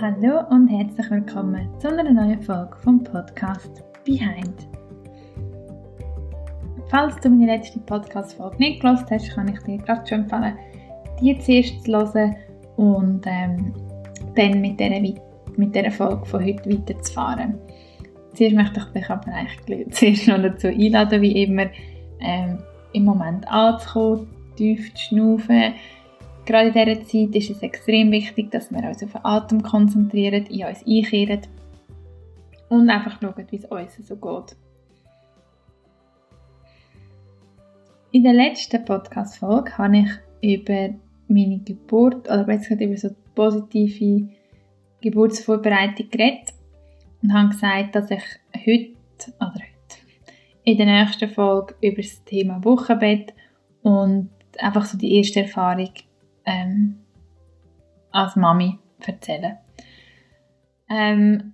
Hallo und herzlich willkommen zu einer neuen Folge vom Podcast Behind. Falls du meine letzte Podcast-Folge nicht gelesen hast, kann ich dir gerade schon empfehlen, die zuerst zu hören und ähm, dann mit dieser, mit dieser Folge von heute weiterzufahren. Zuerst möchte ich dich aber eigentlich zuerst noch dazu einladen, wie immer ähm, im Moment anzukommen, tief zu schnaufen, Gerade in dieser Zeit ist es extrem wichtig, dass wir uns auf den Atem konzentrieren, in uns einkehren und einfach schauen, wie es uns so geht. In der letzten Podcast-Folge habe ich über meine Geburt, oder besser gesagt über so positive Geburtsvorbereitung geredet und habe gesagt, dass ich heute, oder heute, in der nächsten Folge über das Thema Wochenbett und einfach so die erste Erfahrung ähm, als Mami erzählen. Ähm,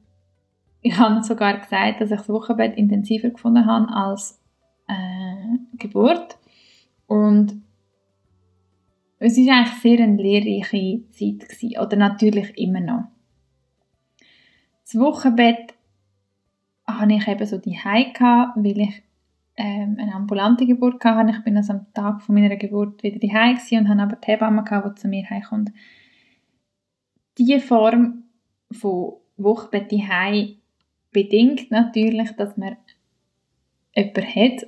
ich habe sogar gesagt, dass ich das Wochenbett intensiver gefunden habe als äh, Geburt. Und es war eigentlich sehr eine lehrreiche Zeit gewesen, oder natürlich immer noch. Das Wochenbett hatte ich eben so die gehabt, weil ich ähm, eine ambulante Geburt hatte. Ich bin also am Tag von meiner Geburt wieder daheim und hatte aber die Hebamme, die zu mir heimkommt. Diese Form von Wochenbett daheim bedingt natürlich, dass man jemanden hat,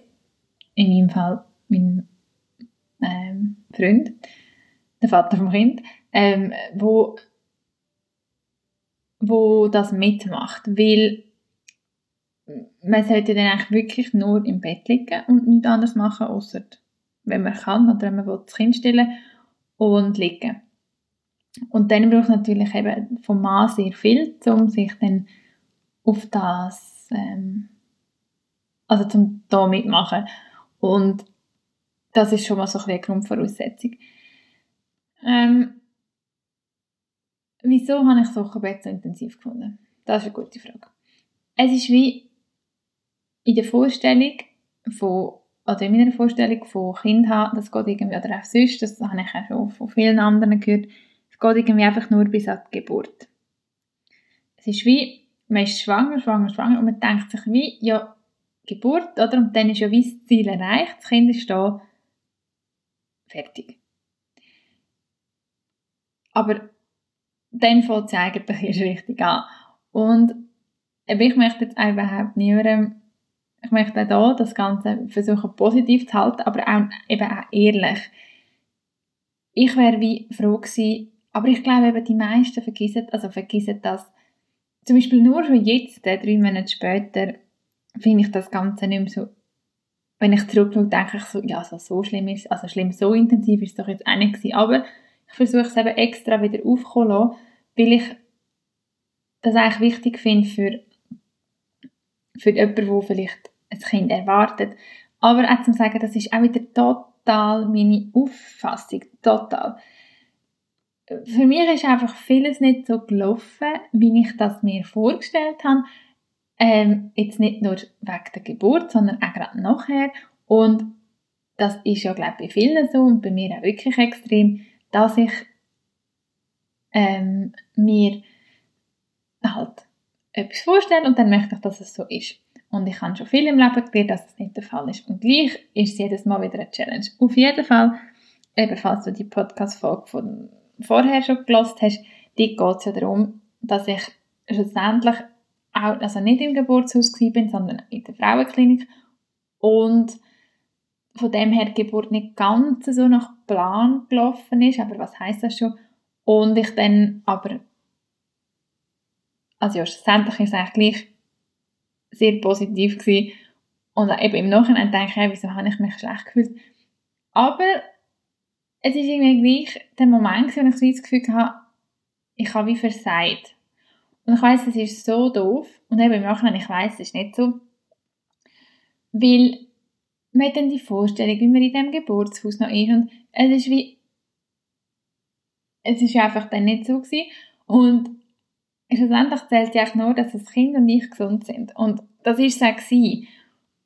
in meinem Fall mein ähm, Freund, der Vater vom Kind, ähm, wo, wo das mitmacht, weil man sollte dann eigentlich wirklich nur im Bett liegen und nichts anderes machen, außer wenn man kann oder wenn man will, das Kind stillen und liegen. Und dann braucht es natürlich eben vom Mann sehr viel, um sich dann auf das, ähm, also zum da mitmachen. Und das ist schon mal so ein eine Grundvoraussetzung. Ähm, wieso habe ich Sockenbett so intensiv gefunden? Das ist eine gute Frage. Es ist wie in der Vorstellung von, oder in meiner Vorstellung von Kind haben, das geht irgendwie, oder auch sonst, das habe ich auch schon von vielen anderen gehört, es geht irgendwie einfach nur bis an die Geburt. Es ist wie, man ist schwanger, schwanger, schwanger und man denkt sich wie, ja, Geburt, oder? Und dann ist ja wie das Ziel erreicht, das Kind ist da, fertig. Aber dann fängt es eigentlich erst richtig an. Und ich möchte jetzt überhaupt niemandem ich möchte auch das Ganze versuchen positiv zu halten, aber auch, eben auch ehrlich. Ich wäre wie froh gewesen, aber ich glaube eben, die meisten vergessen, also vergessen das. Zum Beispiel nur schon jetzt, drei Monate später, finde ich das Ganze nicht mehr so, wenn ich zurückschaue, denke ich so, ja, so, so schlimm ist, also schlimm, so intensiv ist es doch jetzt auch nicht gewesen. Aber ich versuche es eben extra wieder aufzuholen, weil ich das eigentlich wichtig finde für, für jemanden, der vielleicht ein Kind erwartet. Aber auch zu sagen, das ist auch wieder total meine Auffassung, total. Für mich ist einfach vieles nicht so gelaufen, wie ich das mir vorgestellt habe. Ähm, jetzt nicht nur wegen der Geburt, sondern auch gerade nachher. Und das ist ja, glaube ich, bei vielen so und bei mir auch wirklich extrem, dass ich ähm, mir halt etwas vorstelle und dann möchte ich, dass es so ist. Und ich habe schon viel im Leben gelernt, dass das nicht der Fall ist. Und gleich ist es jedes Mal wieder eine Challenge. Auf jeden Fall, eben falls du die Podcast-Folge von vorher schon gelost hast, die geht es ja darum, dass ich schlussendlich auch, also nicht im Geburtshaus bin, sondern in der Frauenklinik. Und von dem her die Geburt nicht ganz so nach Plan gelaufen ist. Aber was heißt das schon? Und ich dann aber, also ja, schlussendlich ist es eigentlich gleich sehr positiv gewesen. Und eben im Nachhinein denke ich, wieso habe ich mich schlecht gefühlt. Aber es ist irgendwie gleich der Moment, wo ich so das Gefühl hatte, ich habe wie versagt. Und ich weiß, es ist so doof. Und eben im Nachhinein, ich weiß, es ist nicht so. Weil man hat dann die Vorstellung, wie man in diesem Geburtshaus noch ist. Und es ist wie, es ist einfach dann nicht so gewesen. Und schlussendlich zählt ja nur, dass das Kind und ich gesund sind. Und das ist es auch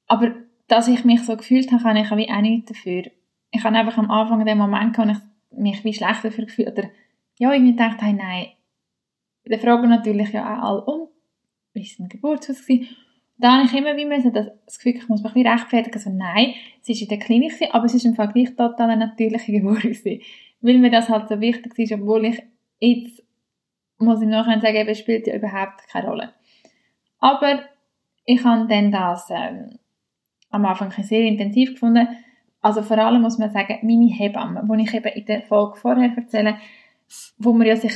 Aber dass ich mich so gefühlt habe, kann ich auch nicht dafür. Ich habe einfach am Anfang den Moment, wo ich mich wie schlecht dafür gefühlt oder ja, irgendwie gedacht, hey, nein, dann fragen natürlich ja auch alle, und, wie war dein Geburtshaus? Da habe ich immer wie müssen, das, das Gefühl, ich muss mich ein rechtfertigen, also nein, es war in der Klinik, aber es war im Vergleich total eine natürliche Geburt gewesen. Weil mir das halt so wichtig ist, obwohl ich jetzt, muss ich nachher sagen, es spielt ja überhaupt keine Rolle. Aber ich habe dann das ähm, am Anfang sehr intensiv gefunden. Also vor allem muss man sagen, meine Hebamme, die ich eben in der Folge vorher erzähle, wo man ja sich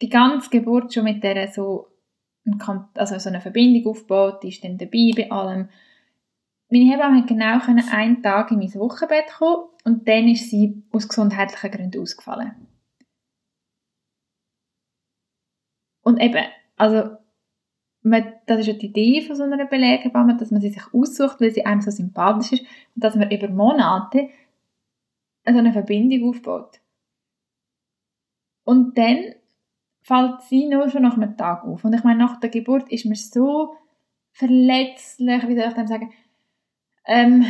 die ganze Geburt schon mit der so, also so eine Verbindung aufbaut, die ist dann dabei bei allem. Meine Hebamme hat genau einen Tag in mein Wochenbett kommen und dann ist sie aus gesundheitlichen Gründen ausgefallen. Und eben, also man, das ist ja die Idee von so einer Beleghebamme, dass man sie sich aussucht, weil sie einem so sympathisch ist und dass man über Monate so eine Verbindung aufbaut. Und dann fällt sie nur schon nach einem Tag auf. Und ich meine, nach der Geburt ist man so verletzlich, wie soll ich dem sagen, ähm,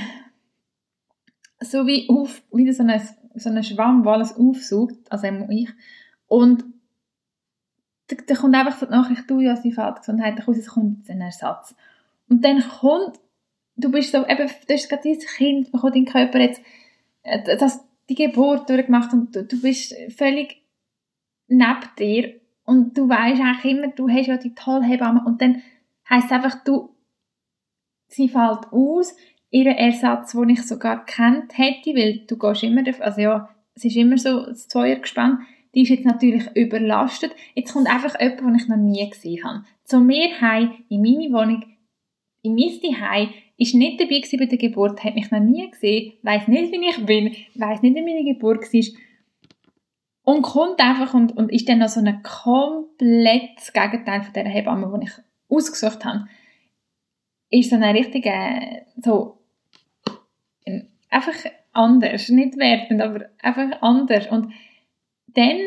so wie, auf, wie so ein, so ein Schwamm, der alles aufsaugt, also ich. Und da, da kommt einfach so die Nachricht, du, ja, sie fällt Gesundheit, dann es kommt ein Ersatz. Und dann kommt, du bist so, eben, du hast gerade dieses Kind, bekommt dein Körper jetzt, äh, das, die Geburt durchgemacht und du, du bist völlig neben dir und du weißt eigentlich immer, du hast ja die tolle Hebamme und dann heisst es einfach, du, sie fällt aus, ihren Ersatz, den ich sogar kennt hätte, weil du gehst immer, also ja, es ist immer so das Zweiergespann, die ist jetzt natürlich überlastet. Jetzt kommt einfach jemand, den ich noch nie gesehen habe. Zu mir heim, in meine Wohnung, in mein Zuhause, ist nicht dabei bei der Geburt, hat mich noch nie gesehen, weiß nicht, wie ich bin, weiß nicht, wie meine Geburt war. Und kommt einfach und, und ist dann noch so ein komplettes Gegenteil von der Hebamme, die ich ausgesucht habe. Ist so eine richtige, so, einfach anders, nicht wertend, aber einfach anders. Und dann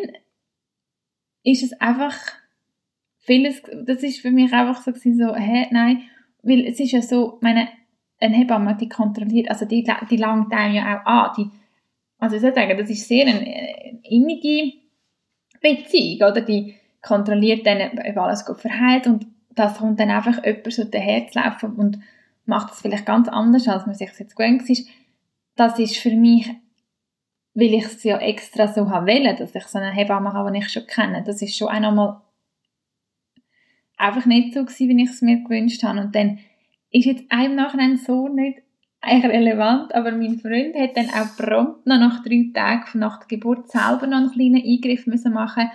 ist es einfach vieles, das ist für mich einfach so so, hä, nein, weil es ist ja so, meine, eine Hebamme, die kontrolliert, also die, die langt einem ja auch an, die, also ich würde sagen, das ist sehr eine, eine innige Beziehung, oder, die kontrolliert dann, ob alles gut verheilt und das kommt dann einfach jemand so daher zu laufen und macht es vielleicht ganz anders, als man sich jetzt gewöhnt ist. Das ist für mich weil ich es ja extra so habe wollen, dass ich so eine Hebamme habe, die ich schon kenne. Das ist schon einmal einfach nicht so gewesen, wie ich es mir gewünscht habe. Und dann ist jetzt einem Nachhinein so nicht relevant, aber mein Freund hat dann auch prompt noch nach drei Tagen nach der Geburt selber noch einen kleinen Eingriff müssen machen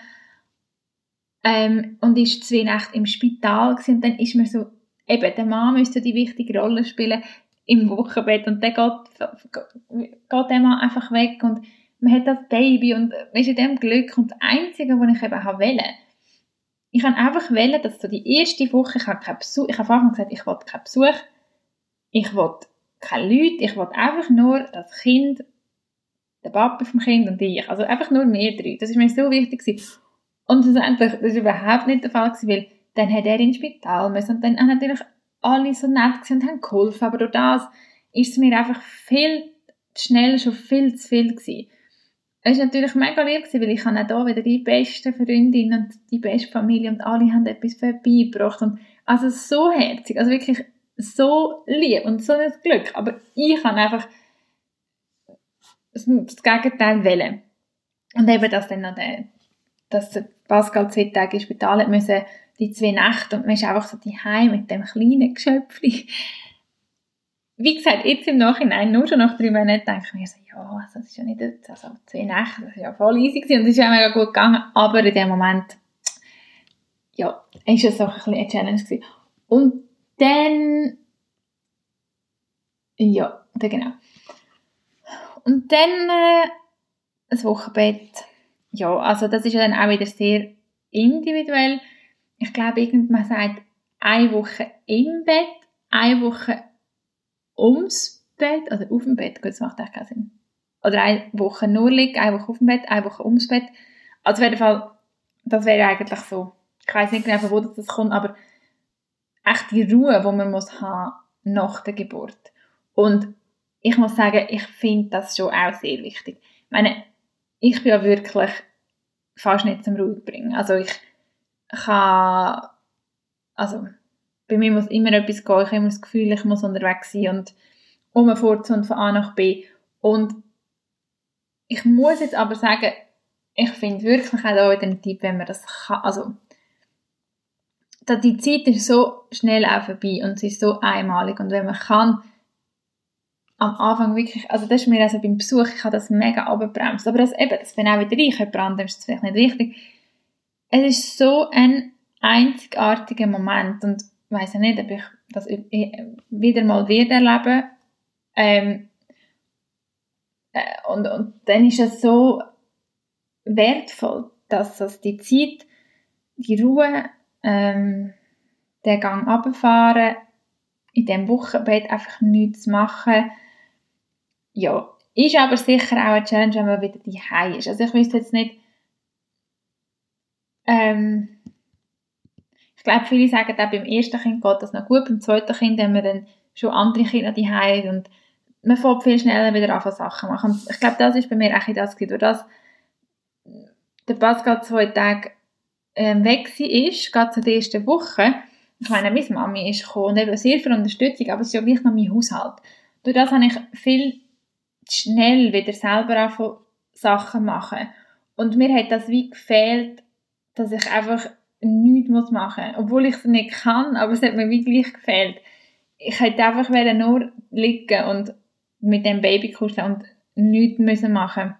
ähm, und ist zwei Nächte im Spital gewesen. und dann ist mir so, eben, der Mann müsste die wichtige Rolle spielen, im Wochenbett und dann geht, geht der Mann einfach weg und man hat das Baby und man ist in dem Glück und das Einzige, was ich eben wollte, ich habe einfach wollen, dass so die erste Woche, ich habe keinen Besuch, ich habe gesagt, ich wollte keinen Besuch, ich wollte keine Leute, ich wollte einfach nur das Kind, der Papa vom Kind und ich, also einfach nur mehr drei, das ist mir so wichtig gewesen. Und schlussendlich, das war überhaupt nicht der Fall gewesen, weil dann hat er ins Spital müssen und dann haben natürlich alle so nett und haben geholfen, aber durch das ist es mir einfach viel zu schnell schon viel zu viel gewesen. Es war natürlich mega lieb, gewesen, weil ich habe auch hier wieder die besten Freundinnen und die beste Familie und alle haben etwas vorbeigebracht und also so herzig, also wirklich so lieb und so ein Glück, aber ich habe einfach das Gegenteil wählen. Und eben, dass dann noch der, dass Pascal zwei Tage ins Spital hat müssen, die zwei Nächte und man ist einfach so die mit dem kleinen Geschöpfchen. Wie gesagt, jetzt im Nachhinein, nur schon nach drei Monaten, denke ich mir so, ja, also das ist ja nicht, also zwei Nächte, das ist ja voll easy gewesen und es ist ja mega gut gegangen, aber in dem Moment, ja, ist es auch ein bisschen eine Challenge gewesen. Und dann, ja, dann genau. Und dann, äh, das Wochenbett, ja, also das ist ja dann auch wieder sehr individuell ich glaube, irgendwann sagt, eine Woche im Bett, eine Woche ums Bett, also auf dem Bett, gut, das macht echt keinen Sinn. Oder eine Woche nur liegen, eine Woche auf dem Bett, eine Woche ums Bett. Also auf jeden Fall, das wäre eigentlich so. Ich weiß nicht genau, wo das kommt, aber echt die Ruhe, die man muss haben nach der Geburt. Und ich muss sagen, ich finde das schon auch sehr wichtig. Ich meine, ich bin ja wirklich fast nicht zum Ruhe bringen. Also ich kann, also bei mir muss immer etwas gehen, ich habe immer das Gefühl, ich muss unterwegs sein und umfurzen und von A nach B. Und ich muss jetzt aber sagen, ich finde wirklich auch da einen Tipp, wenn man das kann, also die Zeit ist so schnell auch vorbei und sie ist so einmalig und wenn man kann, am Anfang wirklich, also das ist mir also beim Besuch, ich habe das mega abgebremst, aber das eben, das bin auch wieder ich, jemand anderem ist das vielleicht nicht richtig. Es ist so ein einzigartiger Moment und ich weiss ja nicht, ob ich das wieder mal wieder erleben ähm, äh, und, und dann ist es so wertvoll, dass das die Zeit, die Ruhe, ähm, den Gang runterfahren, in diesem Wochenbett einfach nichts machen. Ja, ist aber sicher auch eine Challenge, wenn man wieder daheim ist. Also ich wüsste jetzt nicht, ähm, ich glaube, viele sagen auch beim ersten Kind geht das noch gut, beim zweiten Kind haben wir dann schon andere Kinder daheim und man fängt viel schneller wieder an Sachen machen. Und ich glaube, das ist bei mir auch das gewesen, durch das der Pascal zwei Tage ähm, weg ist, gerade zu der ersten Woche, ich meine, meine Mami ist gekommen und eben sehr viel Unterstützung, aber es ist ja gleich noch mein Haushalt. Durch das habe ich viel schnell wieder selber auch Sachen machen. Und mir hat das wie gefehlt, dass ich einfach nichts machen muss. Obwohl ich es nicht kann, aber es hat mir wie gleich gefehlt. Ich hätte einfach nur liegen und mit dem Baby kuscheln und nichts müssen machen.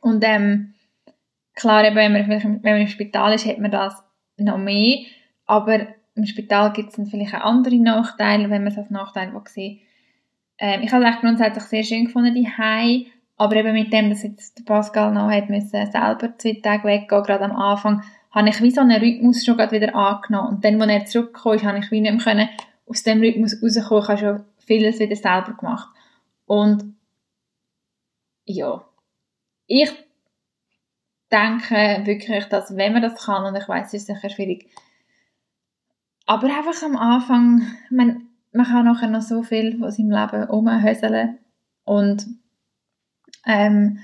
Und ähm, klar, eben, wenn, man, wenn man im Spital ist, hat man das noch mehr, aber im Spital gibt es vielleicht auch andere Nachteile, wenn man es als Nachteil sieht. Ähm, ich habe es grundsätzlich sehr schön gefunden, die Hai, aber eben mit dem, dass jetzt Pascal noch hat müssen, selber zwei Tage weggehen, gerade am Anfang, habe ich wie so einen Rhythmus schon wieder angenommen. Und dann, als er zurückgekommen ist, habe ich wie nicht mehr können, aus dem Rhythmus rauskommen. Ich habe schon vieles wieder selber gemacht. Und ja, ich denke wirklich, dass wenn man das kann, und ich weiß, es ist sicher schwierig, aber einfach am Anfang, man, man kann nachher noch so viel von seinem Leben umhöseln und ähm,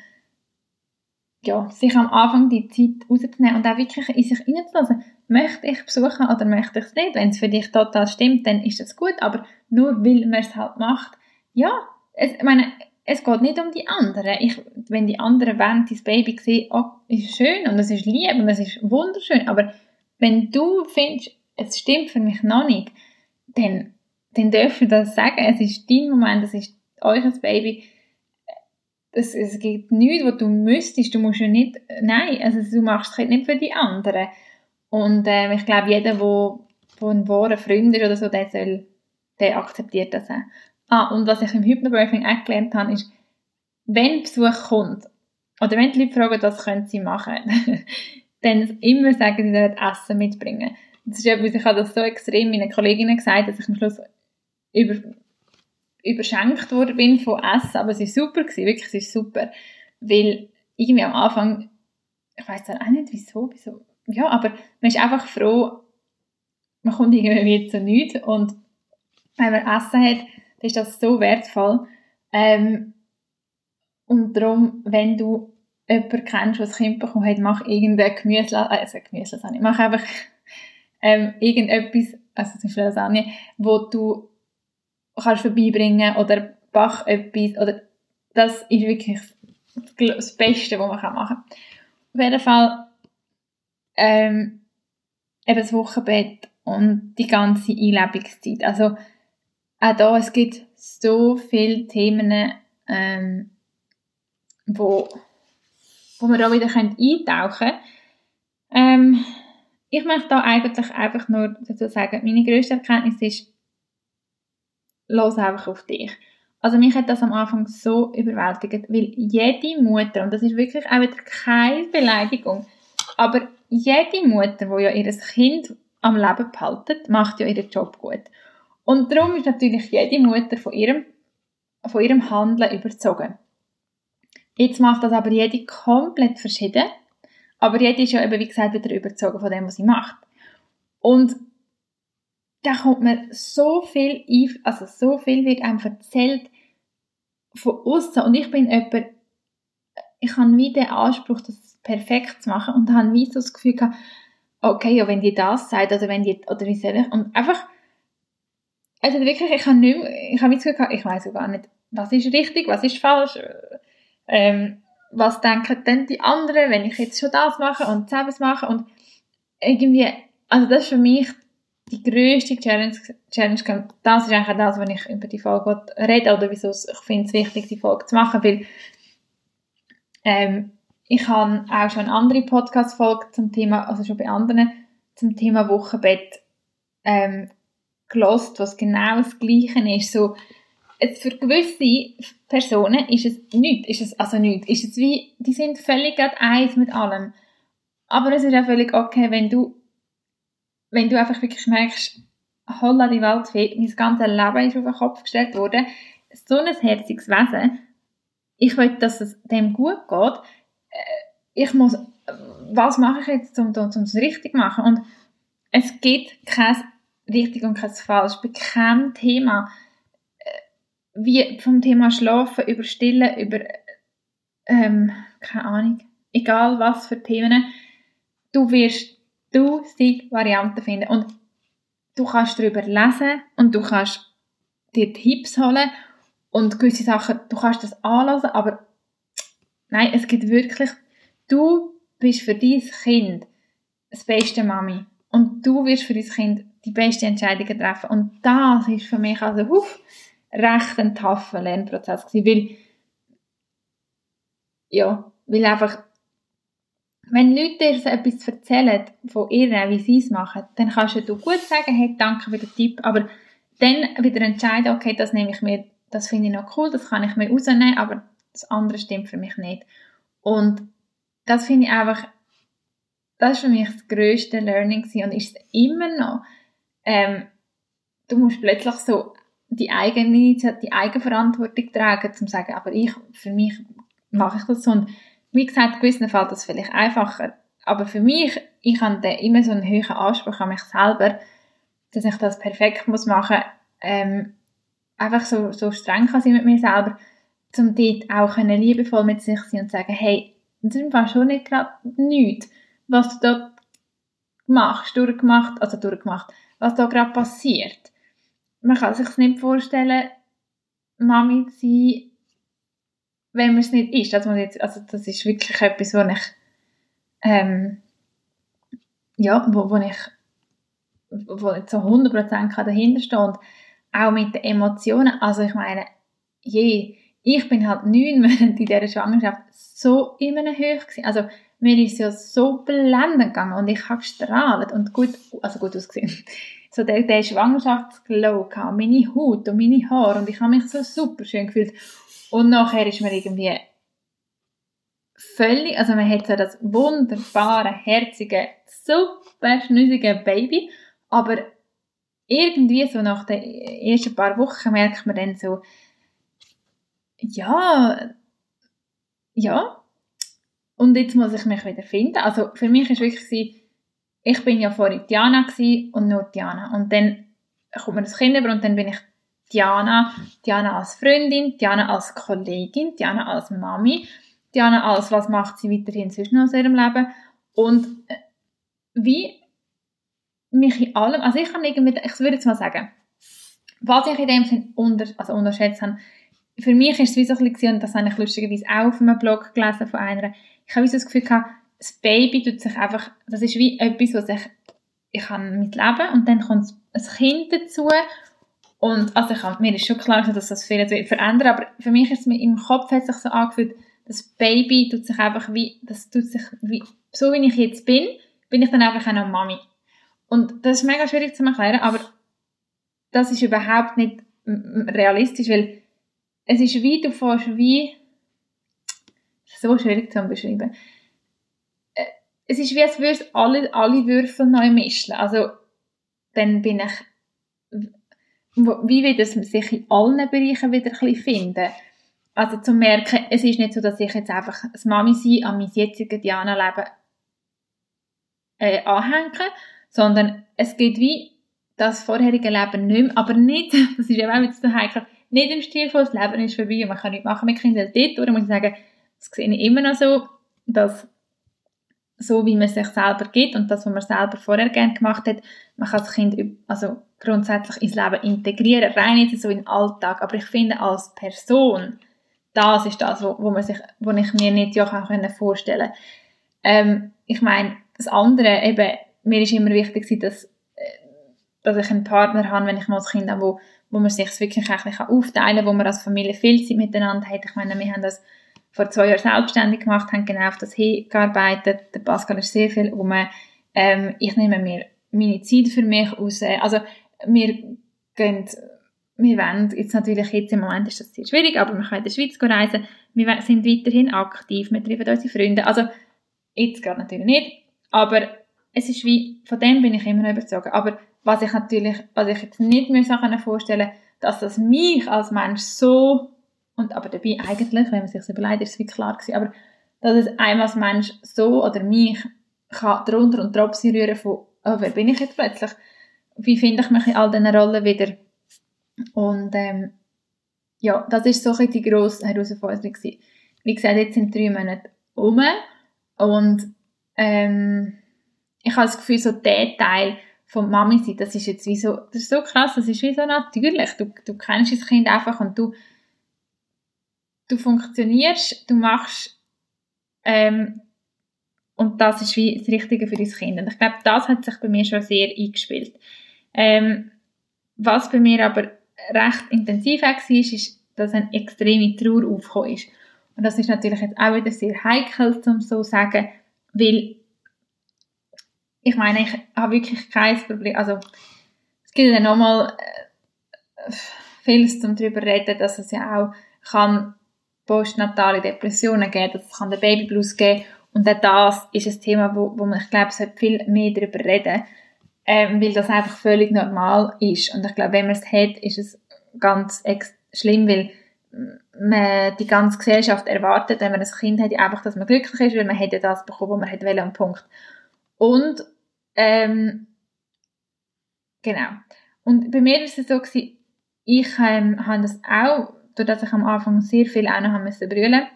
ja, sich am Anfang die Zeit rauszunehmen und auch wirklich in sich hineinzulassen. Möchte ich besuchen oder möchte ich es nicht? Wenn es für dich total stimmt, dann ist das gut, aber nur weil man es halt macht, ja, es, ich meine, es geht nicht um die anderen. Ich, wenn die anderen während dein Baby sehen, oh, ist schön und es ist lieb und es ist wunderschön, aber wenn du findest, es stimmt für mich noch nicht, dann, dann darfst du das sagen. Es ist dein Moment, es ist als Baby. Es, es gibt nichts, was du müsstest. Du musst ja nicht, nein, also du machst es nicht für die anderen. Und äh, ich glaube, jeder, der wo, wo ein wahrer Freund ist oder so, der soll, der akzeptiert das auch. Ah, und was ich im Hypnobirthing auch gelernt habe, ist, wenn Besuch kommt, oder wenn die Leute fragen, was können sie machen, dann immer sagen, sie sollen Essen mitbringen. Das ist etwas, ich habe das so extrem meinen Kolleginnen gesagt, dass ich am Schluss über, überschenkt worden bin von Essen, aber es war super, gewesen, wirklich, es ist super, weil irgendwie am Anfang, ich weiß auch nicht wieso, wieso, ja, aber man ist einfach froh, man kommt irgendwie zu nichts und wenn man Essen hat, dann ist das so wertvoll. Ähm, und darum, wenn du jemanden kennst, der ein Kind bekommen hat, mach irgendein Gemüse, also Gemüse, mach einfach ähm, irgendetwas, also zum Beispiel Lasagne, wo du kannst vorbeibringen oder bach etwas, oder das ist wirklich das Beste, was man machen kann. Auf jeden Fall ähm, eben das Wochenbett und die ganze Einlebungszeit. Also auch da, es gibt so viele Themen, ähm, wo, wo wir da wieder eintauchen können. Ähm, ich möchte da eigentlich einfach nur dazu sagen, meine grösste Erkenntnis ist, los einfach auf dich. Also mich hat das am Anfang so überwältigt, weil jede Mutter, und das ist wirklich auch wieder keine Beleidigung, aber jede Mutter, die ja ihr Kind am Leben behaltet, macht ja ihren Job gut. Und darum ist natürlich jede Mutter von ihrem, von ihrem Handeln überzogen. Jetzt macht das aber jede komplett verschieden. Aber jede ist ja eben, wie gesagt, wieder überzogen von dem, was sie macht. Und da kommt mir so viel, also so viel wird einem erzählt von außen. Und ich bin jemand, ich habe wie den Anspruch, das perfekt zu machen und habe wie so das Gefühl gehabt, okay, ja, wenn die das sagt, oder wenn die, oder wie soll ich, und einfach, also wirklich, ich habe nicht mehr, ich habe das Gefühl ich weiß gar nicht, was ist richtig, was ist falsch, ähm, was denken denn die anderen, wenn ich jetzt schon das mache und das mache und irgendwie, also das ist für mich die grösste Challenge, Challenge das ist eigentlich das, wenn ich über die Folge rede oder wieso ich finde es wichtig, die Folge zu machen, weil ähm, ich habe auch schon andere Podcast-Folge zum Thema, also schon bei anderen, zum Thema Wochenbett ähm, gelost, was genau das Gleiche ist. So, jetzt für gewisse Personen ist es nichts, ist es also nichts, ist es wie, die sind völlig eins mit allem. Aber es ist auch völlig okay, wenn du, wenn du einfach wirklich merkst, holla die Welt fehlt, mein ganzes Leben ist auf den Kopf gestellt worden, so ein herziges Wesen, ich will, dass es dem gut geht, äh, ich muss, was mache ich jetzt, um, es richtig zu machen? Und es gibt kein richtig und kein falsch bei keinem Thema. Äh, wie vom Thema Schlafen, über Stillen, über, ähm, keine Ahnung, egal was für Themen, du wirst du die Varianten finden. Und du kannst darüber lesen und du kannst dir Tipps holen und gewisse Sachen, du kannst das anlassen, aber nein, es gibt wirklich, du bist für dein Kind das beste Mami und du wirst für dein Kind die beste Entscheidungen treffen und das ist für mich also huf, recht ein taffer Lernprozess gewesen, weil ja, weil einfach wenn Leute dir so etwas erzählen von ihnen, wie sie es machen, dann kannst du gut sagen, hey, danke für den Tipp, aber dann wieder entscheiden, okay, das nehme ich mir das finde ich noch cool, das kann ich mir rausnehmen, aber das andere stimmt für mich nicht. Und das finde ich einfach, das ist für mich das grösste Learning und ist es immer noch. Ähm, du musst plötzlich so die eigene, die Eigenverantwortung tragen, zum sagen, aber ich, für mich mache ich das so. Und wie gesagt, gewissen fällt das vielleicht einfacher. Aber für mich, ich habe immer so einen hohen Anspruch an mich selber, dass ich das perfekt muss machen. Ähm, einfach so, so streng kann sein mit mir selber, um dort auch können liebevoll mit sich sein und sagen, hey, das ist einfach schon nicht gerade nichts, was du dort machst, durchgemacht, also durchgemacht, was da gerade passiert. Man kann sich nicht vorstellen, Mami zu sein, wenn man es nicht ist. Also, jetzt, also das ist wirklich etwas, wo ich ähm, ja, wo, wo ich wo ich zu 100% dahinter stehe und auch mit den Emotionen. Also ich meine, je, ich bin halt neun Monate in dieser Schwangerschaft so in einem Höch gewesen. Also mir ist ja so blendend gegangen und ich habe gestrahlt und gut, also gut ausgesehen. So der, der Schwangerschaftsglow meine Haut und meine Haare und ich habe mich so super schön gefühlt. Und nachher ist mir irgendwie völlig, also man hat so das wunderbare, herzige, super schnüssige Baby, aber irgendwie so nach den ersten paar Wochen merkt man dann so, ja, ja, und jetzt muss ich mich wieder finden. Also für mich ist wirklich, ich bin ja vorher Diana und nur Diana. Und dann kommt mir das Kind über und dann bin ich Diana, Diana als Freundin, Diana als Kollegin, Diana als Mami, Diana als was macht sie weiterhin zwischen aus ihrem Leben? Und äh, wie mich in allem, also ich kann irgendwie, ich würde jetzt mal sagen, was ich in dem Sinn unter, also unterschätzt habe, für mich ist es wie so ein bisschen, und das habe ich lustigerweise auch auf einem Blog gelesen von einer, ich habe so das Gefühl gehabt, das Baby tut sich einfach, das ist wie etwas, was ich, ich kann mitleben und dann kommt ein Kind dazu und also ich mir ist schon klar, dass das viel verändert, aber für mich ist es mir im Kopf hat sich so angefühlt, das Baby tut sich einfach wie, das tut sich wie, so wie ich jetzt bin, bin ich dann einfach auch noch Mami. Und das ist mega schwierig zu erklären, aber das ist überhaupt nicht realistisch, weil es ist wie, du fährst wie, so schwierig zu beschreiben. Äh, es ist wie, als würdest alle, alle Würfel neu mischen. Also, dann bin ich, wie wird es sich in allen Bereichen wieder ein bisschen finden? Also zu merken, es ist nicht so, dass ich jetzt einfach das Mami sein an mein jetziges Diana-Leben äh, anhänge, sondern es geht wie das vorherige Leben nicht mehr, aber nicht, das ist ja auch jetzt so heikel, nicht im Stil von das Leben ist vorbei und man kann nichts machen mit Kindern. Dort muss ich sagen, das sehe ich immer noch so, dass so, wie man sich selber gibt und das, was man selber vorher gerne gemacht hat, man kann das Kind also grundsätzlich ins Leben integrieren, rein nicht so in den Alltag, aber ich finde als Person, das ist das, wo, wo man sich, wo ich mir nicht ja kann vorstellen ähm, ich meine, das andere, eben, mir ist immer wichtig dass, äh, dass ich einen Partner habe, wenn ich mal ein Kind habe, wo, wo man sich wirklich bisschen aufteilen kann, wo man als Familie viel Zeit miteinander hat. Ich meine, wir haben das vor zwei Jahren selbstständig gemacht, haben genau auf das hingearbeitet. Der Pascal ist sehr viel um. Ähm, ich nehme mir meine Zeit für mich aus. Also, wir gehen, wir wollen, jetzt natürlich jetzt im Moment ist das sehr schwierig, aber wir können in der Schweiz reisen. Wir sind weiterhin aktiv, wir treffen unsere Freunde. Also, jetzt gerade natürlich nicht, aber es ist wie, von dem bin ich immer noch überzeugt. Aber was ich natürlich, was ich jetzt nicht mehr so vorstellen dass das mich als Mensch so und aber dabei eigentlich, wenn man sich das überlegt, ist es wie klar gewesen, aber dass es einem als Mensch so oder mich kann drunter und drauf rühren von, oh, wer bin ich jetzt plötzlich? Wie finde ich mich in all diesen Rollen wieder? Und ähm, ja, das ist so die grosse Herausforderung gewesen. Wie gesagt, jetzt sind drei Monate um und ähm, ich habe das Gefühl, so der Teil von Mami sein, das ist jetzt wie so, das ist so krass, das ist wie so natürlich. Du, du kennst das Kind einfach und du du funktionierst, du machst ähm, und das ist wie das Richtige für dein Kind. Und ich glaube, das hat sich bei mir schon sehr eingespielt. Ähm, was bei mir aber recht intensiv war, ist, dass eine extreme Trauer aufgekommen ist. Und das ist natürlich jetzt auch wieder sehr heikel, um so zu sagen, weil ich meine, ich habe wirklich kein Problem, also es gibt ja nochmal äh, vieles zum darüber reden, dass es ja auch kann postnatale Depressionen geben, es kann den Babyblues geben und auch das ist ein Thema, wo, wo man, ich glaube, viel mehr darüber reden ähm, weil das einfach völlig normal ist und ich glaube, wenn man es hat, ist es ganz schlimm, weil man die ganze Gesellschaft erwartet, wenn man ein Kind hat, einfach, dass man glücklich ist, weil man hätte das bekommen, was man hätte wollen, Punkt. Und ähm, genau. Und bei mir ist es so gewesen, ich ähm, habe das auch dadurch, dass ich am Anfang sehr viel auch noch musste brüllen,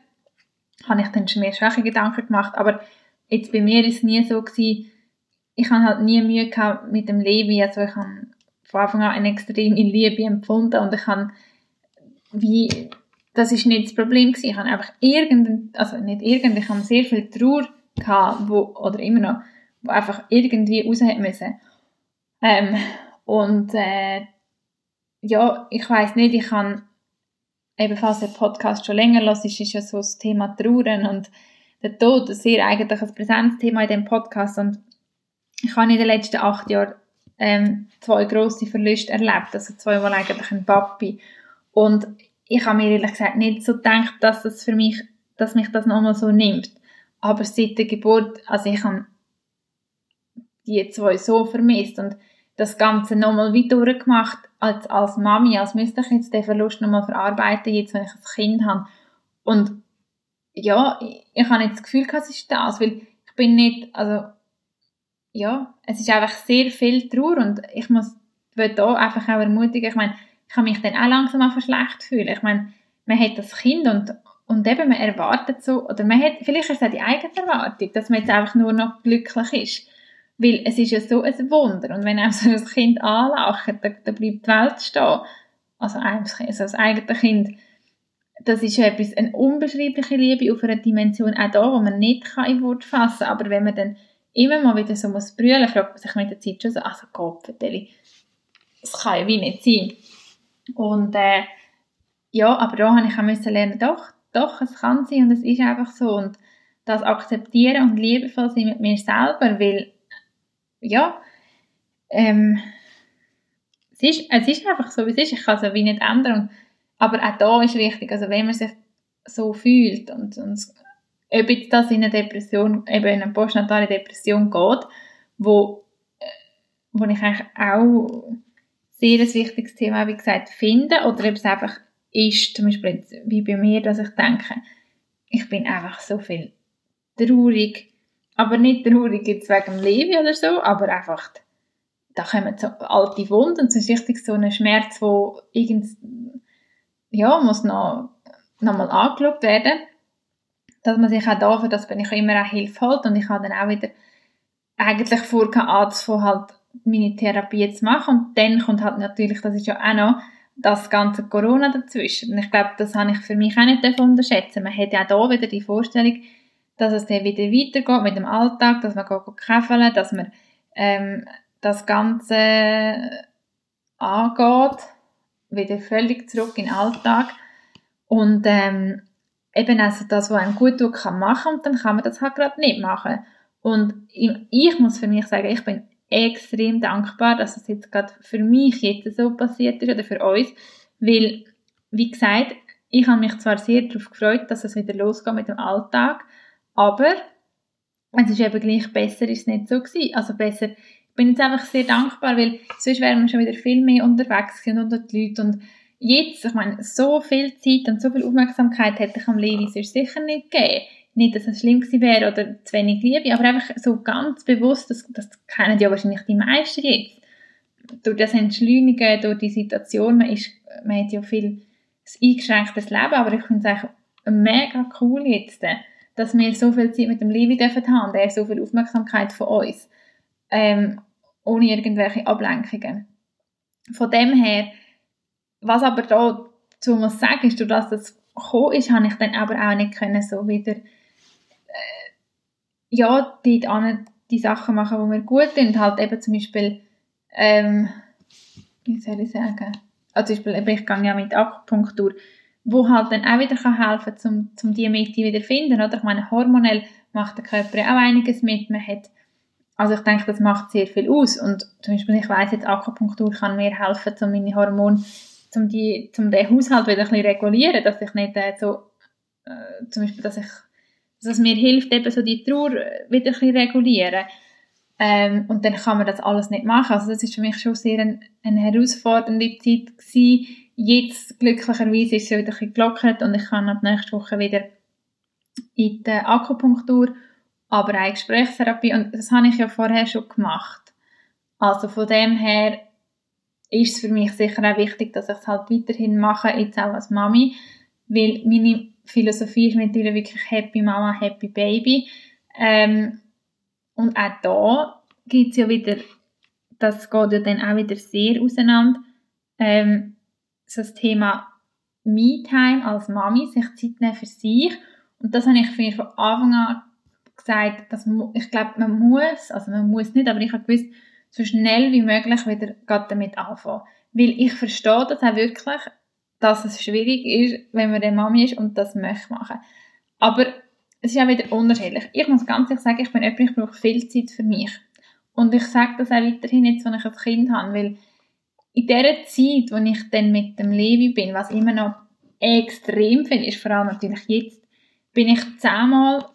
habe ich dann schon mehr schwache Gedanken gemacht, aber jetzt bei mir ist es nie so gewesen, ich habe halt nie Mühe gehabt mit dem Leben, also ich habe von Anfang an eine extreme Liebe empfunden und ich habe wie, das ist nicht das Problem gewesen, ich habe einfach irgend, also nicht irgend, ich habe sehr viel Trauer gehabt, wo, oder immer noch, wo einfach irgendwie raus hat müssen. Ähm, und äh, ja, ich weiß nicht, ich kann ebenfalls der Podcast schon länger los ist, ist ja so das Thema Trauern und der Tod sehr eigentlich ein Präsenzthema in dem Podcast. Und ich habe in den letzten acht Jahren ähm, zwei grosse Verluste erlebt, also zweimal eigentlich ein Papi. Und ich habe mir ehrlich gesagt nicht so gedacht, dass das für mich, dass mich das nochmal so nimmt, aber seit der Geburt, also ich habe die zwei so vermisst und das Ganze nochmal wie durchgemacht als, als Mami, als müsste ich jetzt den Verlust nochmal verarbeiten, jetzt wenn ich ein Kind habe. Und ja, ich, ich habe nicht das Gefühl, es ist das, weil ich bin nicht, also ja, es ist einfach sehr viel Trauer und ich muss, will da einfach auch ermutigen, ich meine, ich kann mich dann auch langsam einfach schlecht fühlen. Ich meine, man hat das Kind und, und eben man erwartet so, oder man hat, vielleicht ist es auch die eigene Erwartung, dass man jetzt einfach nur noch glücklich ist. Weil es ist ja so ein Wunder. Und wenn auch so ein Kind anlacht, dann, dann bleibt die Welt stehen. Also, also das eigene Kind. Das ist ja etwas, eine unbeschreibliche Liebe auf einer Dimension auch da, wo man nicht kann in Wort fassen kann. Aber wenn man dann immer mal wieder so muss brüllen, fragt man sich mit der Zeit schon so, also Gott, das kann ja wie nicht sein. Und äh, ja, aber da habe ich auch lernen, doch, doch, es kann sein und es ist einfach so. Und das akzeptieren und liebevoll sein mit mir selber, weil ja, ähm, es, ist, es ist einfach so, wie es ist. Ich kann es wie nicht ändern. Aber auch da ist wichtig, also wenn man sich so fühlt und, und ob jetzt das in eine Depression, eben in eine postnatale Depression geht, wo, äh, wo ich eigentlich auch sehr ein wichtiges Thema, wie gesagt, finde, oder ob es einfach ist, zum Beispiel jetzt, wie bei mir, dass ich denke, ich bin einfach so viel traurig, aber nicht traurig jetzt wegen Leben oder so, aber einfach, da kommen so alte Wunden und es ist richtig so ein Schmerz, wo irgend, ja, muss noch, noch mal angeschaut werden. dass man sich auch da, für das bin ich immer auch Hilfe holt und ich habe dann auch wieder eigentlich vorgehabt, anzufangen, halt meine Therapie zu machen und dann kommt halt natürlich, das ist ja auch noch das ganze Corona dazwischen. Und ich glaube, das habe ich für mich auch nicht unterschätzen. Man hat ja auch hier wieder die Vorstellung, dass es dann wieder weitergeht mit dem Alltag, dass man käfeln, dass man ähm, das Ganze angeht, wieder völlig zurück in den Alltag und ähm, eben also das, was einem gut tut, kann machen und dann kann man das halt gerade nicht machen. Und ich muss für mich sagen, ich bin extrem dankbar, dass es jetzt gerade für mich jetzt so passiert ist oder für uns, weil, wie gesagt, ich habe mich zwar sehr darauf gefreut, dass es wieder losgeht mit dem Alltag, aber es ist eben gleich besser, ist es nicht so gewesen. Also besser, ich bin jetzt einfach sehr dankbar, weil sonst wären wir schon wieder viel mehr unterwegs gewesen unter die Leute. Und jetzt, ich meine, so viel Zeit und so viel Aufmerksamkeit hätte ich am Levi sonst sicher nicht gegeben. Nicht, dass es schlimm gewesen wäre oder zu wenig Liebe, aber einfach so ganz bewusst, das, das kennen ja wahrscheinlich die meisten jetzt, durch das Entschleunigen, durch die Situation, man, ist, man hat ja viel ein eingeschränktes Leben, aber ich finde es eigentlich mega cool jetzt, dass wir so viel Zeit mit dem Levi dürfen haben, der so viel Aufmerksamkeit von uns, ähm, ohne irgendwelche Ablenkungen. Von dem her, was aber da zu muss sagen, ist, durch das gekommen ist, habe ich dann aber auch nicht können so wieder ja, dort an die Sachen machen, die mir gut tun. Halt eben zum Beispiel, ähm, wie soll ich sagen, also zum Beispiel, ich gehe ja mit Akupunktur, wo halt dann auch wieder kann helfen kann, um, um die Mitte wieder zu finden. Oder? Ich meine, hormonell macht der Körper auch einiges mit. Man hat, also ich denke, das macht sehr viel aus. Und zum Beispiel, ich weiss jetzt, Akupunktur kann mir helfen, um meine Hormone, um, die, um den Haushalt wieder ein bisschen regulieren, dass ich nicht äh, so, äh, zum Beispiel, dass ich dass es mir hilft, eben so die Trauer wieder ein bisschen regulieren. Ähm, und dann kann man das alles nicht machen. Also das ist für mich schon sehr eine, eine herausfordernde Zeit gewesen. Jetzt, glücklicherweise, ist es wieder ein gelockert und ich kann ab nächster Woche wieder in die Akupunktur, aber auch Gesprächstherapie und das habe ich ja vorher schon gemacht. Also von dem her ist es für mich sicher auch wichtig, dass ich es halt weiterhin mache, jetzt auch als Mami, weil meine Philosophie ist mittlerweile wirklich Happy Mama, Happy Baby. Ähm, und auch da gibt es ja wieder, das geht ja dann auch wieder sehr auseinander, ähm, das Thema Me-Time als Mami, sich Zeit nehmen für sich. Und das habe ich von Anfang an gesagt, dass ich glaube, man muss, also man muss nicht, aber ich habe gewusst, so schnell wie möglich wieder damit anfangen. Weil ich verstehe das auch wirklich, dass es schwierig ist, wenn man eine Mami ist und das möchte machen. Aber es ist auch wieder unterschiedlich. Ich muss ganz ehrlich sagen, ich bin jemand, ich brauche viel Zeit für mich. Und ich sage das auch weiterhin jetzt, wenn ich ein Kind habe, weil in der Zeit, wo ich dann mit dem Levi bin, was immer noch extrem finde, ist vor allem natürlich jetzt, bin ich zehnmal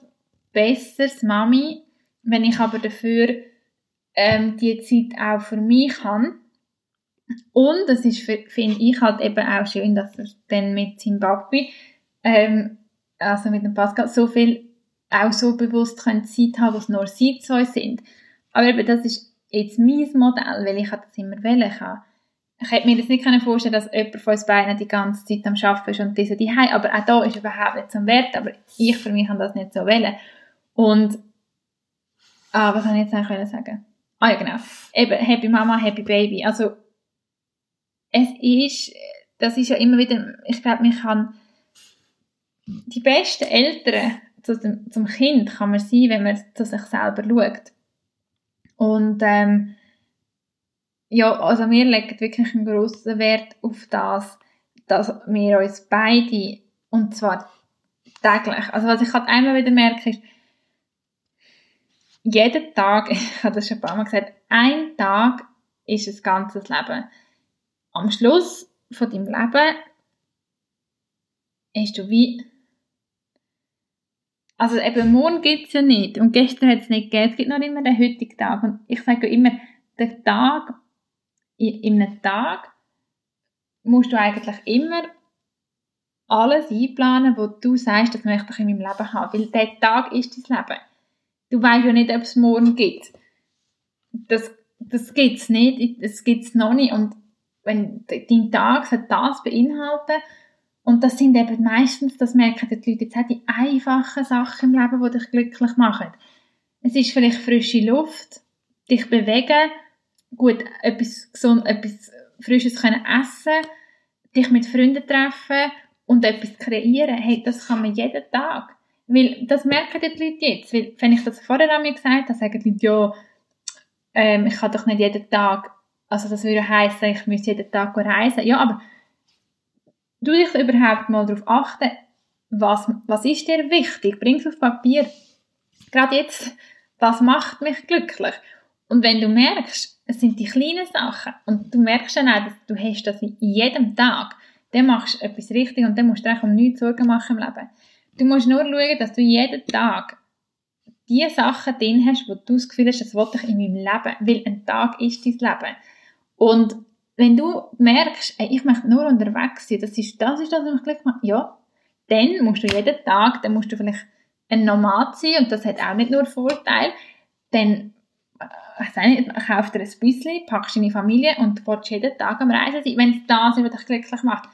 besseres Mami, wenn ich aber dafür ähm, die Zeit auch für mich habe und es ist, finde ich, halt eben auch schön, dass er dann mit Zimbabwe, ähm, also mit dem Pascal, so viel auch so bewusst können Zeit haben, was nur sie zwei sind. Aber eben, das ist jetzt mein Modell, weil ich das immer wählen kann. Ich hätte mir das nicht vorstellen dass jemand von uns beiden die ganze Zeit am Arbeiten ist und diese die Hause, aber auch da ist überhaupt nicht zum Wert, aber ich für mich kann das nicht so wählen. Und, ah, was soll ich jetzt eigentlich sagen? Ah ja, genau. Eben, Happy Mama, Happy Baby. Also, es ist, das ist ja immer wieder, ich glaube, man kann die besten Eltern zum, zum Kind kann man sein, wenn man zu sich selber schaut. Und ähm, ja, also wir legen wirklich einen grossen Wert auf das, dass wir uns beide, und zwar täglich, also was ich halt einmal wieder merke, ist, jeden Tag, ich habe das schon ein paar Mal gesagt, ein Tag ist ein ganzes Leben. Am Schluss von deinem Leben hast du wie also eben morgen gibt es ja nicht. Und gestern hat es nicht gegeben, es gibt noch immer den heutigen Tag. Und ich sage immer, der Tag, in einem Tag musst du eigentlich immer alles einplanen, wo du sagst, das möchte ich in meinem Leben haben, weil der Tag ist dein Leben. Du weißt ja nicht, ob es morgen gibt. Das, das gibt es nicht, das gibt es noch nicht und wenn dein Tag das beinhalten Und das sind eben meistens, das merken die Leute jetzt auch, die einfachen Sachen im Leben, die dich glücklich machen. Es ist vielleicht frische Luft, dich bewegen, gut, etwas gesund, etwas Frisches können essen, dich mit Freunden treffen und etwas kreieren. Hey, das kann man jeden Tag. Weil, das merken die Leute jetzt. Weil, wenn ich das vorher an mir gesagt habe, sagen die Leute, ja, ähm, ich kann doch nicht jeden Tag, also das würde heißen, ich müsste jeden Tag reisen. Ja, aber du dich überhaupt mal darauf achten, was, was ist dir wichtig? Bring es auf Papier. Gerade jetzt, was macht mich glücklich? Und wenn du merkst, es sind die kleinen Sachen und du merkst dann auch, dass du hast das in jedem Tag, dann machst du etwas richtig und dann musst du dir um nichts Sorgen machen im Leben. Du musst nur schauen, dass du jeden Tag die Sachen drin hast, wo du das Gefühl hast, das wollte ich in meinem Leben, weil ein Tag ist dein Leben. Und wenn du merkst, ey, ich möchte nur unterwegs sein, das ist das, ist das was mich glücklich macht, ja, dann musst du jeden Tag, dann musst du vielleicht ein Nomad sein und das hat auch nicht nur Vorteil, dann ich weiß nicht, kauf dir ein Büsschen, packst deine Familie und willst jeden Tag am Reisen sein, wenn es das was dich glücklich macht.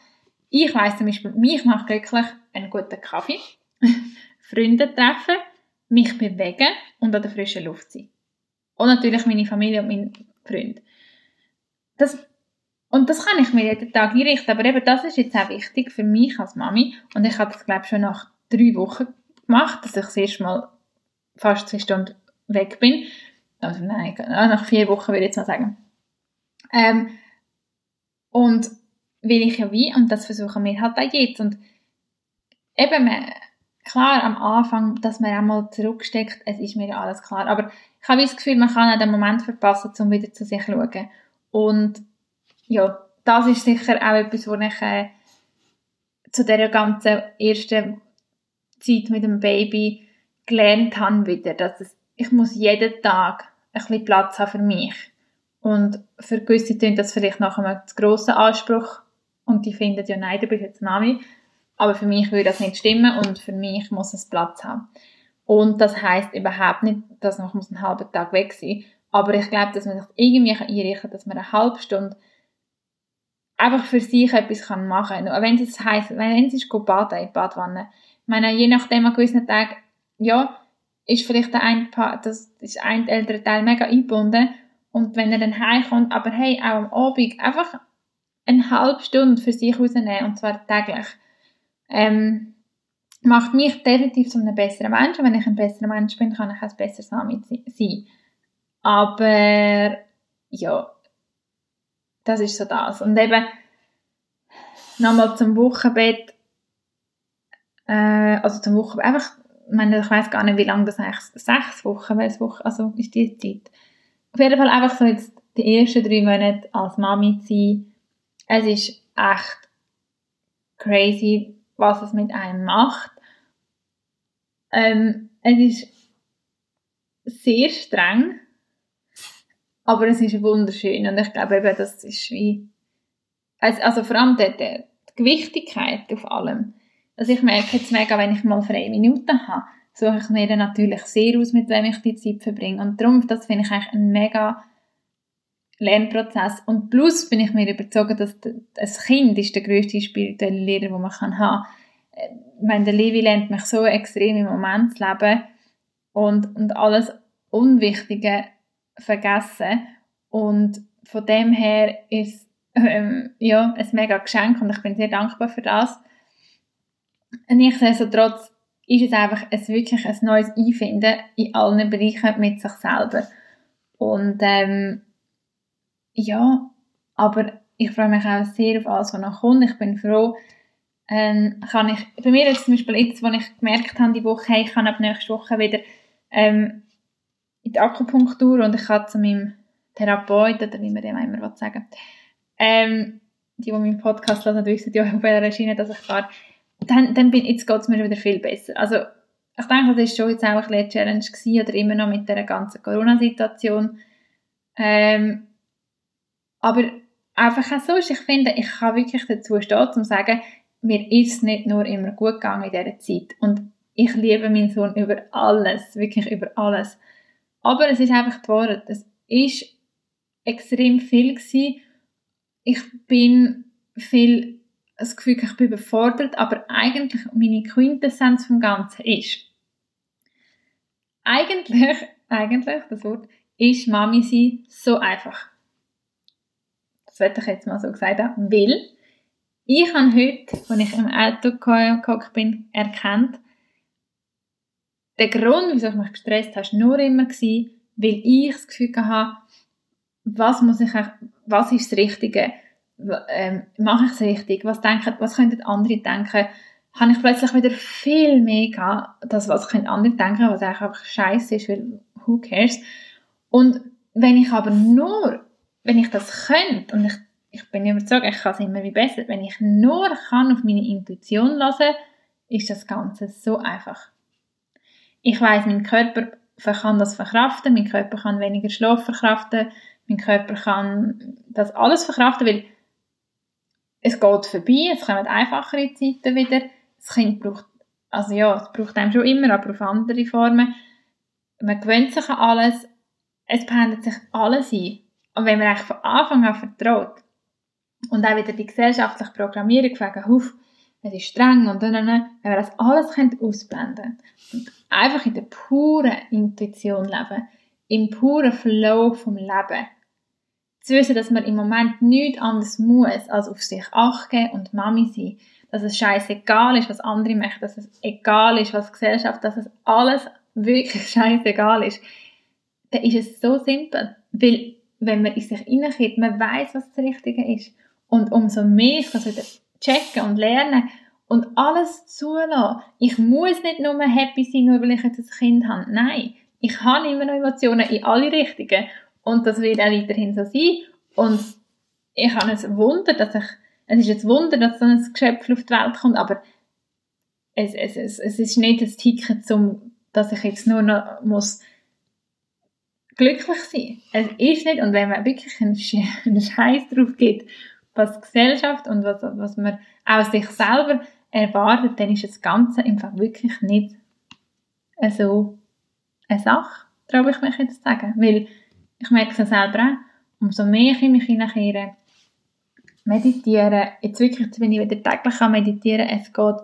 Ich weiss zum Beispiel, mich macht glücklich einen guten Kaffee, Freunde treffen, mich bewegen und an der frischen Luft sein. Und natürlich meine Familie und mein Freund. Das, und das kann ich mir jeden Tag einrichten, aber eben das ist jetzt auch wichtig für mich als Mami und ich habe das glaube ich schon nach drei Wochen gemacht, dass ich das erste Mal fast zwei Stunden weg bin also nein, nach vier Wochen würde ich jetzt mal sagen. Ähm, und will ich ja wie, und das versuchen wir halt auch jetzt. Und eben, klar, am Anfang, dass man einmal zurücksteckt, es ist mir alles klar. Aber ich habe das Gefühl, man kann auch den Moment verpassen, um wieder zu sich zu schauen. Und ja, das ist sicher auch etwas, was ich äh, zu dieser ganzen ersten Zeit mit dem Baby gelernt habe wieder, dass es ich muss jeden Tag ein bisschen Platz haben für mich. Und für gewisse klingt das vielleicht nach einem zu grossen Anspruch und die finden ja, nein, du bist jetzt Mami. Aber für mich würde das nicht stimmen und für mich muss es Platz haben. Und das heißt überhaupt nicht, dass man einen halben Tag weg sein Aber ich glaube, dass man sich irgendwie einrichten kann, dass man eine halbe Stunde einfach für sich etwas machen kann. Wenn es heisst, wenn es ist, baden in die Badwanne. Ich meine, je nachdem an gewissen Tagen, ja, ist vielleicht der ein das ist ein ältere Teil mega eingebunden. Und wenn er dann heimkommt, aber hey, auch am Abend einfach eine halbe Stunde für sich rausnehmen, und zwar täglich, ähm, macht mich definitiv zu einem besseren Menschen. Wenn ich ein besserer Mensch bin, kann ich auch ein besseres Sami sein. Aber, ja, das ist so das. Und eben, nochmal zum Wochenbett, äh, also zum Wochenbett, einfach ich meine, ich weiß gar nicht, wie lange das eigentlich, sechs Wochen, welche Woche, also ist die Zeit. Auf jeden Fall einfach so jetzt die ersten drei Monate als Mami zu sein. Es ist echt crazy, was es mit einem macht. Ähm, es ist sehr streng, aber es ist wunderschön und ich glaube eben, das ist wie, also, vor allem die, die Gewichtigkeit auf allem also ich merke jetzt mega, wenn ich mal freie Minuten habe, suche ich mir dann natürlich sehr aus, mit wem ich die Zeit verbringe. Und darum, das finde ich eigentlich ein mega Lernprozess. Und plus bin ich mir überzeugt, dass das Kind ist der grösste spirituelle Lehrer, den man haben kann. Ich meine, der Levi lernt mich so extrem im Moment zu leben und, und alles Unwichtige vergessen. Und von dem her ist ähm, ja, ein mega Geschenk und ich bin sehr dankbar für das. Nichtsdestotrotz ist es einfach ein, wirklich ein neues Einfinden in allen Bereichen mit sich selber. Und ähm, ja, aber ich freue mich auch sehr auf alles, was noch kommt. Ich bin froh, ähm, kann ich, bei mir ist zum Beispiel jetzt, wo ich gemerkt habe, die Woche, hey, ich kann ab nächste Woche wieder ähm, in die Akupunktur und ich kann zu meinem Therapeut, oder wie man dem immer sagen ähm, die, die meinen Podcast hören, wissen ja auf welcher Schiene, dass ich fahre, dann, dann bin, jetzt geht es mir wieder viel besser. Also, ich denke, das war schon jetzt auch eine Challenge gewesen, oder immer noch mit der ganzen Corona-Situation. Ähm, aber einfach auch so ist, ich finde, ich kann wirklich dazu stehen, zu sagen, mir ist es nicht nur immer gut gegangen in dieser Zeit. Und ich liebe meinen Sohn über alles, wirklich über alles. Aber es ist einfach die. Es ist extrem viel gewesen. Ich bin viel das Gefühl, ich bin überfordert, aber eigentlich meine Quintessenz vom Ganzen ist, eigentlich, eigentlich, das Wort, ist Mami sein so einfach. Das werde ich jetzt mal so gesagt haben, weil ich habe heute, als ich im Auto gekommen bin, erkannt, der Grund, wieso ich mich gestresst habe, war nur immer, weil ich das Gefühl hatte, was muss ich, was ist das Richtige? Ähm, mache ich es richtig? Was denken, was könnten andere denken? Habe ich plötzlich wieder viel mehr gehabt, das, was können andere denken, was eigentlich einfach scheiße ist, weil who cares? Und wenn ich aber nur, wenn ich das könnte, und ich, ich bin überzeugt, ich kann es immer wie besser, wenn ich nur kann auf meine Intuition lassen, ist das Ganze so einfach. Ich weiß, mein Körper kann das verkraften, mein Körper kann weniger Schlaf verkraften, mein Körper kann das alles verkraften, weil es geht vorbei, es kommen einfachere Zeiten wieder. Das Kind braucht, also ja, es braucht einem schon immer, aber auf andere Formen. Man gewöhnt sich an alles, es pendelt sich alles ein. Und wenn man eigentlich von Anfang an vertraut und auch wieder die gesellschaftliche Programmierung wegen, huf, es ist streng und dann, wenn wir das alles ausblenden und einfach in der puren Intuition leben, im puren Flow vom Leben, zu wissen, dass man im Moment nichts anderes muss, als auf sich achten und Mami sein. Dass es scheißegal ist, was andere machen, dass es egal ist, was Gesellschaft, dass es alles wirklich scheißegal ist. Dann ist es so simpel. Weil, wenn man in sich hineinkehrt, man weiß, was das Richtige ist. Und umso mehr ich das wieder checken und lernen und alles zulassen. Ich muss nicht nur happy sein, nur weil ich jetzt ein Kind habe. Nein. Ich habe immer noch Emotionen in alle Richtungen. Und das wird auch weiterhin so sein. Und ich habe ein Wunder, dass ich, es ist ein Wunder, dass so ein Geschöpf auf die Welt kommt, aber es, es, es, es ist nicht das Ticket, zum, dass ich jetzt nur noch muss glücklich sein. Es ist nicht, und wenn man wirklich einen, Scheiß drauf gibt, was Gesellschaft und was, was man auch sich selber erwartet, dann ist das Ganze einfach wirklich nicht so eine Sache, traue ich mich jetzt zu sagen. Weil ich merke es selber auch, umso mehr ich in mich hineinkehre, meditieren, jetzt wirklich, wenn ich wieder täglich meditieren kann, es geht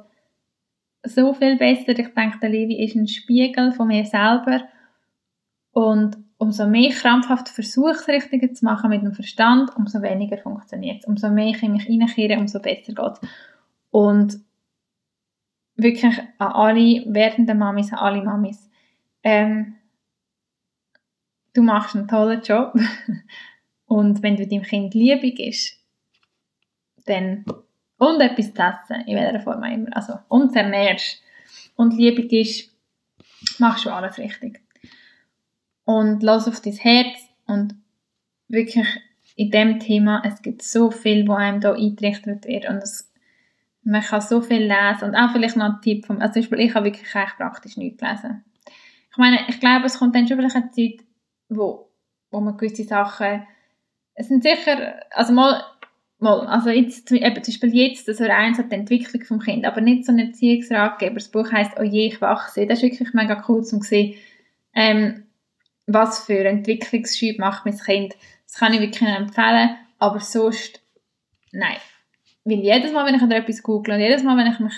so viel besser. Ich denke, der Levi ist ein Spiegel von mir selber und umso mehr ich krampfhaft Richtige zu machen mit dem Verstand, umso weniger funktioniert es. Umso mehr ich in mich hineinkehre, umso besser geht es. Und wirklich an alle werdenden Mamis, an alle Mamis, ähm, du machst einen tollen Job und wenn du deinem Kind liebig ist, dann und etwas zu essen, in welcher Form auch immer, also und ernährst und liebig ist, machst du alles richtig. Und lass auf dein Herz und wirklich in dem Thema, es gibt so viel, wo einem da eingerichtet wird und es, man kann so viel lesen und auch vielleicht noch ein Tipp vom, also zum Beispiel, ich habe wirklich praktisch nichts gelesen. Ich meine, ich glaube, es kommt dann schon vielleicht eine Zeit, wo, wo man gewisse Sachen, es sind sicher, also mal, mal, also jetzt, zum Beispiel jetzt, das also eins hat die Entwicklung vom Kind, aber nicht so ein Erziehungsratgeber. Das Buch heisst «Oh je, ich wachse». Das ist wirklich mega cool, um zu sehen, ähm, was für Entwicklungsschub macht mein Kind. Das kann ich wirklich empfehlen, aber sonst, nein. Weil jedes Mal, wenn ich etwas google und jedes Mal, wenn ich mich,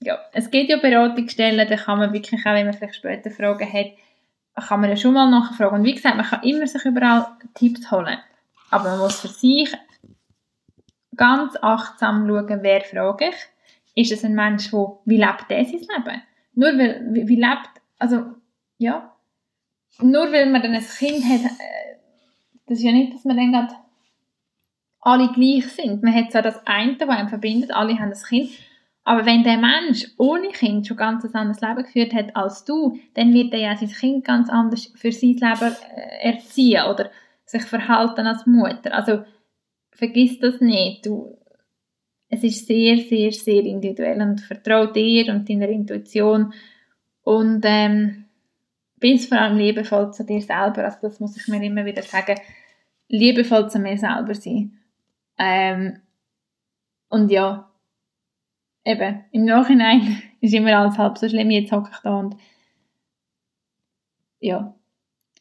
ja, es gibt ja Beratungsstellen, da kann man wirklich auch, wenn man vielleicht später Fragen hat, kann man ja schon mal nachfragen. Und wie gesagt, man kann immer sich überall Tipps holen. Aber man muss für sich ganz achtsam schauen, wer frage ich. Ist es ein Mensch, der, wie lebt der sein Leben? Nur weil, wie, wie lebt, also, ja. Nur weil man dann ein Kind hat, äh, das ist ja nicht, dass man dann gerade alle gleich sind. Man hat zwar das eine, was einen verbindet, alle haben ein Kind, aber wenn der Mensch ohne Kind schon ganz ein anderes Leben geführt hat als du, dann wird er ja sein Kind ganz anders für sein Leben äh, erziehen oder sich verhalten als Mutter. Also vergiss das nicht. Du, es ist sehr, sehr, sehr individuell und vertrau dir und deiner Intuition und ähm, bist vor allem liebevoll zu dir selber. Also das muss ich mir immer wieder sagen. Liebevoll zu mir selber sein. Ähm, und ja, eben, im Nachhinein ist immer alles halb so schlimm, jetzt hocke ich da und ja.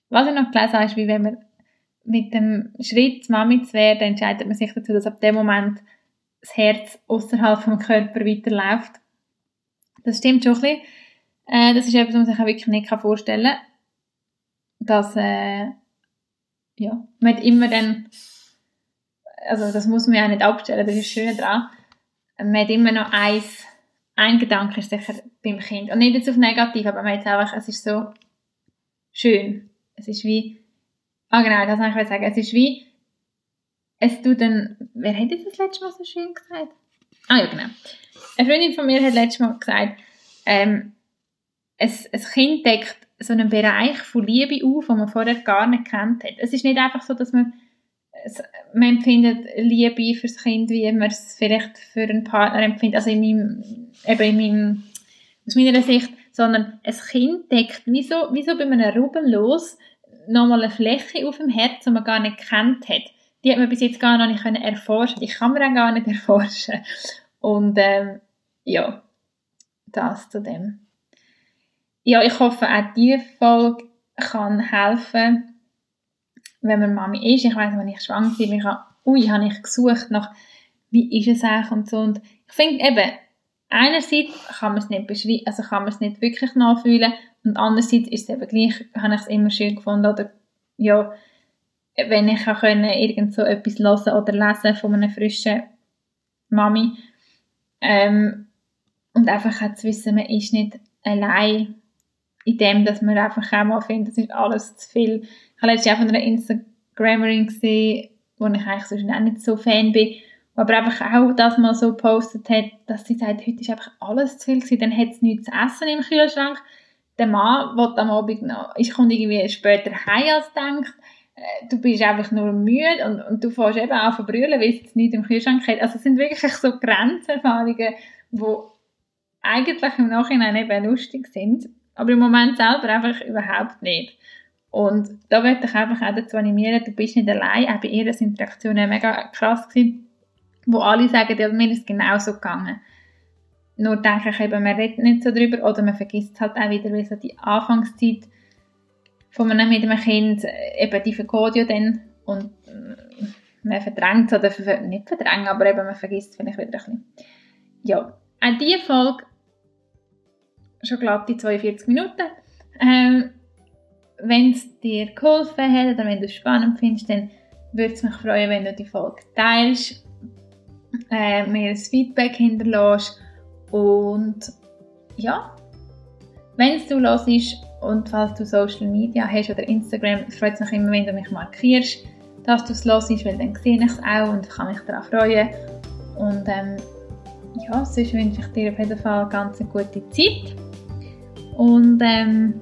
Was ich noch gelesen habe, ist, wie wenn man mit dem Schritt, Mami zu werden, entscheidet man sich dazu, dass ab dem Moment das Herz außerhalb vom Körper weiterläuft. Das stimmt schon ein bisschen. Äh, das ist etwas, was man sich auch wirklich nicht vorstellen kann. Dass, äh, ja, man hat immer dann, also das muss man ja nicht abstellen, das ist das Schöne daran, man hat immer noch eins, ein Gedanke ist sicher beim Kind. Und nicht jetzt auf negativ, aber man hat einfach, es ist so schön. Es ist wie, ah genau, das wollte ich sagen, es ist wie, es tut dann, wer hat das letzte Mal so schön gesagt? Ah ja, genau. Eine Freundin von mir hat letztes Mal gesagt, ähm, es, ein Kind deckt so einen Bereich von Liebe auf, den man vorher gar nicht kennt hat. Es ist nicht einfach so, dass man man empfindet Liebe fürs Kind, wie man es vielleicht für einen Partner empfindet, also in meinem, eben in meinem, aus meiner Sicht, sondern ein Kind deckt wie so, wie so bei einem Rubbellos nochmal eine Fläche auf dem Herz, die man gar nicht kennt hat. Die hat man bis jetzt gar noch nicht können erforschen. Die kann man auch gar nicht erforschen. Und ähm, ja, das zu dem. Ja, ich hoffe, auch diese Folge kann helfen, wenn man Mami ist. Ich weiß, wenn ich schwanger war, ich habe, ui, habe ich gesucht nach, wie ist es eigentlich und so. Und ich finde eben, einerseits kann man es nicht beschreiben, also kann man es nicht wirklich nachfühlen und andererseits ist es eben gleich, habe ich es immer schön gefunden oder ja, wenn ich auch können, irgend so etwas hören oder lesen von einer frischen Mami ähm, und einfach auch zu wissen, man ist nicht allein in dem, dass man einfach auch mal findet, das ist alles zu viel. Habe letztens auch von einer Instagrammerin gesehen, wo ich eigentlich sonst auch nicht so Fan bin, aber einfach auch das mal so gepostet hat, dass sie sagt, heute ist einfach alles zu viel gewesen, dann hat es nichts zu essen im Kühlschrank. Der Mann will am Abend noch, ich komme irgendwie später heim als denkt, äh, du bist einfach nur müde und, und du fährst eben an zu brüllen, weil es jetzt nichts im Kühlschrank hat. Also es sind wirklich so Grenzerfahrungen, die eigentlich im Nachhinein eben lustig sind, aber im Moment selber einfach überhaupt nicht. Und da möchte ich einfach auch dazu animieren, du bist nicht allein, auch bei ihr ist Interaktion mega krass gewesen, wo alle sagen, ja, mir ist es genauso gegangen. Nur denke ich eben, man redet nicht so drüber oder man vergisst halt auch wieder, wie so die Anfangszeit von einem mit einem Kind, eben die vergeht ja dann und mm, man verdrängt oder nicht verdrängt, aber eben man vergisst vielleicht wieder ein bisschen. Ja, auch diese Folge schon glatte 42 Minuten. Ähm, wenn es dir geholfen hat oder wenn du es spannend findest, dann würde es mich freuen, wenn du die Folge teilst, äh, mir ein Feedback hinterlässt und ja, wenn es du los ist und falls du Social Media hast oder Instagram, freut es mich immer, wenn du mich markierst, dass du es los ist, weil dann sehe ich es auch und kann mich darauf freuen. Und ähm, ja, sonst wünsche ich dir auf jeden Fall eine gute Zeit. Und ähm,